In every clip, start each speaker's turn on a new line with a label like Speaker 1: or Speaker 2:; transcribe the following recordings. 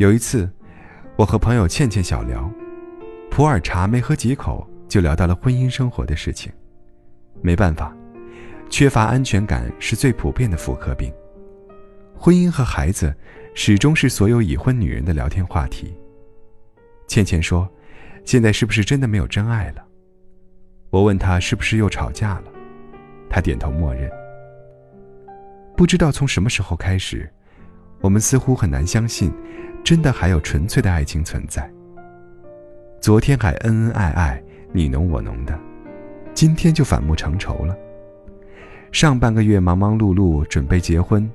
Speaker 1: 有一次，我和朋友倩倩小聊，普洱茶没喝几口，就聊到了婚姻生活的事情。没办法，缺乏安全感是最普遍的妇科病。婚姻和孩子始终是所有已婚女人的聊天话题。倩倩说：“现在是不是真的没有真爱了？”我问她是不是又吵架了，她点头默认。不知道从什么时候开始，我们似乎很难相信，真的还有纯粹的爱情存在。昨天还恩恩爱爱、你侬我侬的，今天就反目成仇了。上半个月忙忙碌碌准备结婚。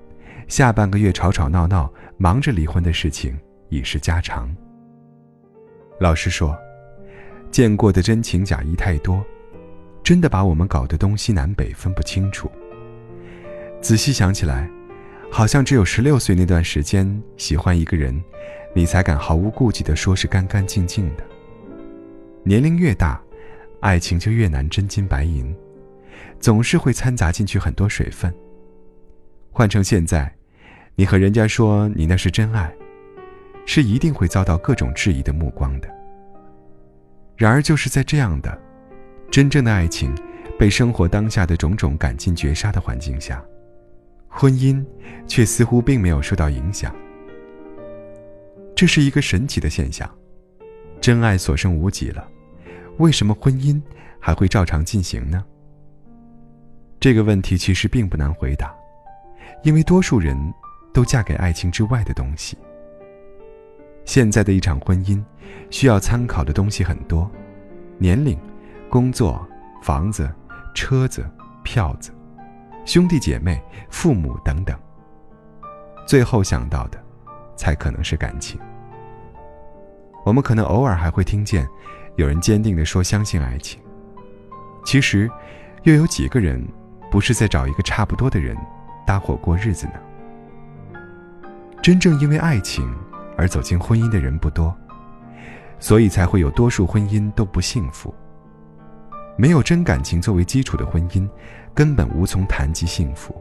Speaker 1: 下半个月吵吵闹闹，忙着离婚的事情已是家常。老实说，见过的真情假意太多，真的把我们搞得东西南北分不清楚。仔细想起来，好像只有十六岁那段时间喜欢一个人，你才敢毫无顾忌地说是干干净净的。年龄越大，爱情就越难真金白银，总是会掺杂进去很多水分。换成现在，你和人家说你那是真爱，是一定会遭到各种质疑的目光的。然而，就是在这样的真正的爱情被生活当下的种种赶尽绝杀的环境下，婚姻却似乎并没有受到影响。这是一个神奇的现象：真爱所剩无几了，为什么婚姻还会照常进行呢？这个问题其实并不难回答。因为多数人都嫁给爱情之外的东西。现在的一场婚姻，需要参考的东西很多：年龄、工作、房子、车子、票子、兄弟姐妹、父母等等。最后想到的，才可能是感情。我们可能偶尔还会听见，有人坚定地说相信爱情。其实，又有几个人，不是在找一个差不多的人？搭伙过日子呢。真正因为爱情而走进婚姻的人不多，所以才会有多数婚姻都不幸福。没有真感情作为基础的婚姻，根本无从谈及幸福，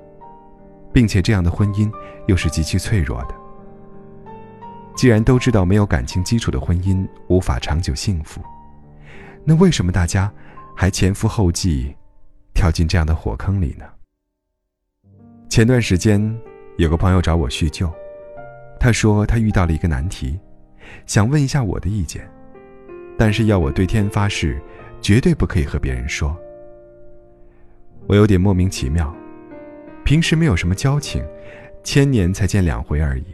Speaker 1: 并且这样的婚姻又是极其脆弱的。既然都知道没有感情基础的婚姻无法长久幸福，那为什么大家还前赴后继，跳进这样的火坑里呢？前段时间，有个朋友找我叙旧，他说他遇到了一个难题，想问一下我的意见，但是要我对天发誓，绝对不可以和别人说。我有点莫名其妙，平时没有什么交情，千年才见两回而已。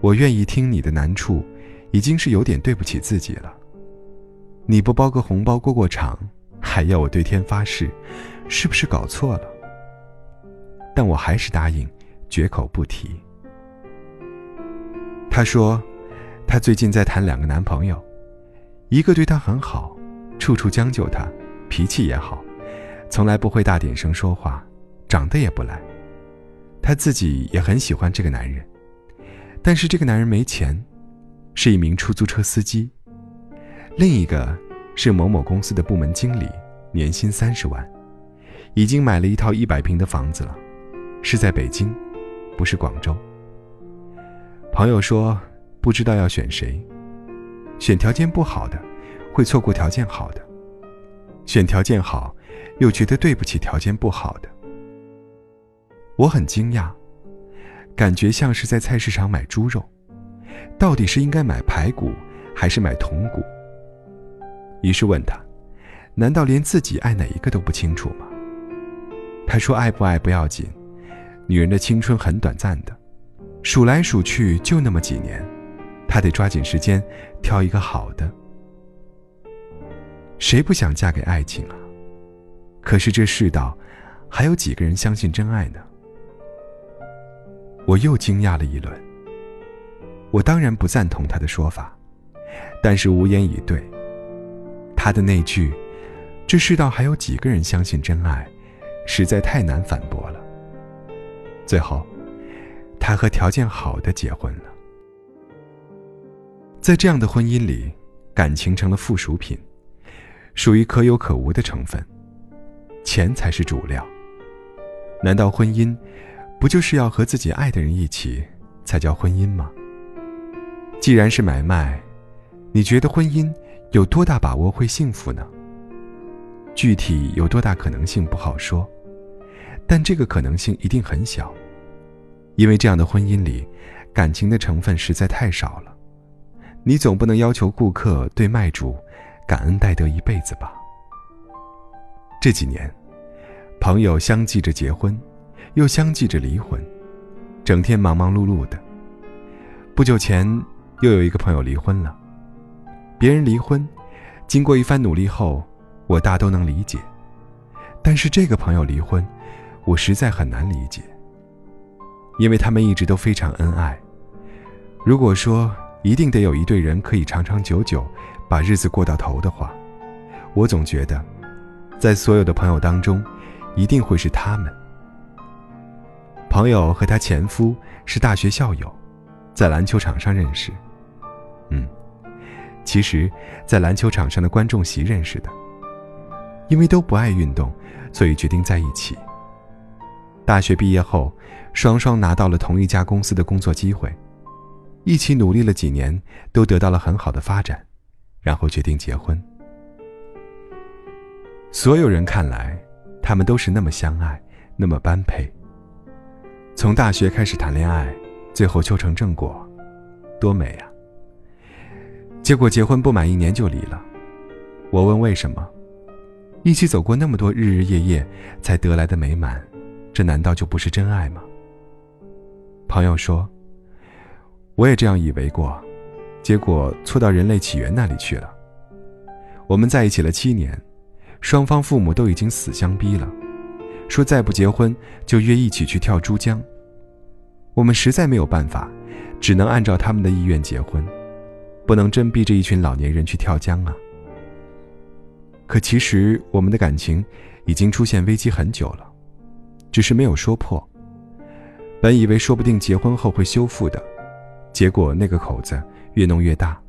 Speaker 1: 我愿意听你的难处，已经是有点对不起自己了。你不包个红包过过场，还要我对天发誓，是不是搞错了？但我还是答应，绝口不提。她说，她最近在谈两个男朋友，一个对她很好，处处将就她，脾气也好，从来不会大点声说话，长得也不赖。她自己也很喜欢这个男人，但是这个男人没钱，是一名出租车司机。另一个是某某公司的部门经理，年薪三十万，已经买了一套一百平的房子了。是在北京，不是广州。朋友说，不知道要选谁，选条件不好的，会错过条件好的；选条件好，又觉得对不起条件不好的。我很惊讶，感觉像是在菜市场买猪肉，到底是应该买排骨还是买筒骨？于是问他，难道连自己爱哪一个都不清楚吗？他说：“爱不爱不要紧。”女人的青春很短暂的，数来数去就那么几年，他得抓紧时间挑一个好的。谁不想嫁给爱情啊？可是这世道，还有几个人相信真爱呢？我又惊讶了一轮。我当然不赞同他的说法，但是无言以对。他的那句“这世道还有几个人相信真爱”，实在太难反驳了。最后，他和条件好的结婚了。在这样的婚姻里，感情成了附属品，属于可有可无的成分，钱才是主料。难道婚姻不就是要和自己爱的人一起才叫婚姻吗？既然是买卖，你觉得婚姻有多大把握会幸福呢？具体有多大可能性不好说，但这个可能性一定很小，因为这样的婚姻里，感情的成分实在太少了。你总不能要求顾客对卖主感恩戴德一辈子吧？这几年，朋友相继着结婚，又相继着离婚，整天忙忙碌碌的。不久前，又有一个朋友离婚了。别人离婚，经过一番努力后。我大都能理解，但是这个朋友离婚，我实在很难理解。因为他们一直都非常恩爱。如果说一定得有一对人可以长长久久把日子过到头的话，我总觉得，在所有的朋友当中，一定会是他们。朋友和她前夫是大学校友，在篮球场上认识。嗯，其实，在篮球场上的观众席认识的。因为都不爱运动，所以决定在一起。大学毕业后，双双拿到了同一家公司的工作机会，一起努力了几年，都得到了很好的发展，然后决定结婚。所有人看来，他们都是那么相爱，那么般配。从大学开始谈恋爱，最后修成正果，多美啊！结果结婚不满一年就离了。我问为什么？一起走过那么多日日夜夜，才得来的美满，这难道就不是真爱吗？朋友说：“我也这样以为过，结果错到人类起源那里去了。我们在一起了七年，双方父母都已经死相逼了，说再不结婚就约一起去跳珠江。我们实在没有办法，只能按照他们的意愿结婚，不能真逼着一群老年人去跳江啊。”可其实我们的感情已经出现危机很久了，只是没有说破。本以为说不定结婚后会修复的，结果那个口子越弄越大。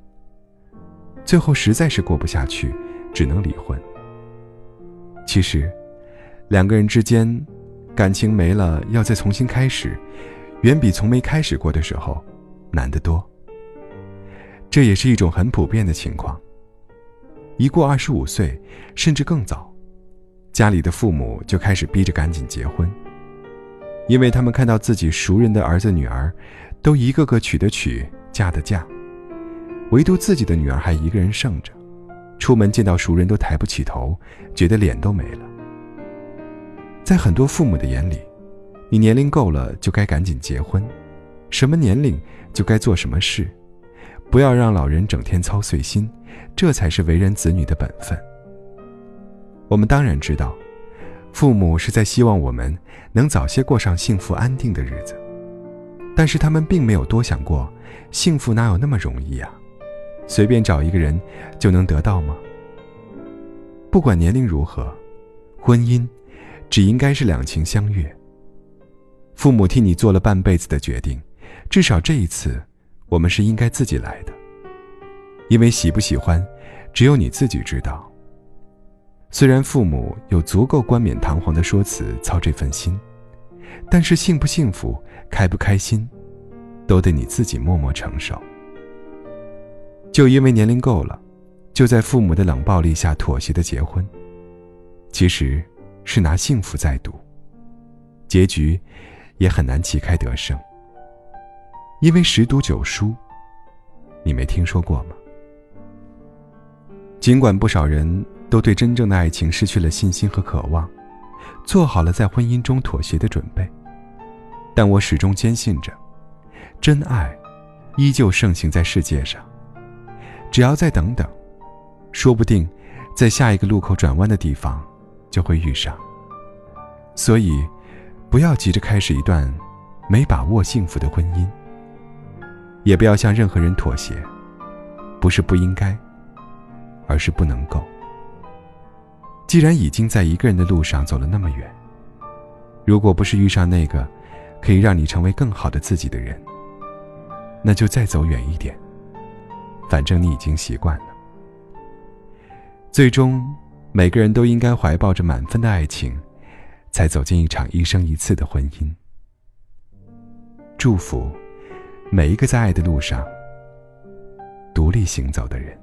Speaker 1: 最后实在是过不下去，只能离婚。其实，两个人之间感情没了要再重新开始，远比从没开始过的时候难得多。这也是一种很普遍的情况。一过二十五岁，甚至更早，家里的父母就开始逼着赶紧结婚，因为他们看到自己熟人的儿子女儿，都一个个娶的娶，嫁的嫁，唯独自己的女儿还一个人剩着，出门见到熟人都抬不起头，觉得脸都没了。在很多父母的眼里，你年龄够了就该赶紧结婚，什么年龄就该做什么事。不要让老人整天操碎心，这才是为人子女的本分。我们当然知道，父母是在希望我们能早些过上幸福安定的日子，但是他们并没有多想过，幸福哪有那么容易啊？随便找一个人就能得到吗？不管年龄如何，婚姻只应该是两情相悦。父母替你做了半辈子的决定，至少这一次。我们是应该自己来的，因为喜不喜欢，只有你自己知道。虽然父母有足够冠冕堂皇的说辞操这份心，但是幸不幸福、开不开心，都得你自己默默承受。就因为年龄够了，就在父母的冷暴力下妥协的结婚，其实是拿幸福在赌，结局也很难旗开得胜。因为十赌九输，你没听说过吗？尽管不少人都对真正的爱情失去了信心和渴望，做好了在婚姻中妥协的准备，但我始终坚信着，真爱依旧盛行在世界上。只要再等等，说不定在下一个路口转弯的地方就会遇上。所以，不要急着开始一段没把握幸福的婚姻。也不要向任何人妥协，不是不应该，而是不能够。既然已经在一个人的路上走了那么远，如果不是遇上那个可以让你成为更好的自己的人，那就再走远一点。反正你已经习惯了。最终，每个人都应该怀抱着满分的爱情，才走进一场一生一次的婚姻。祝福。每一个在爱的路上独立行走的人。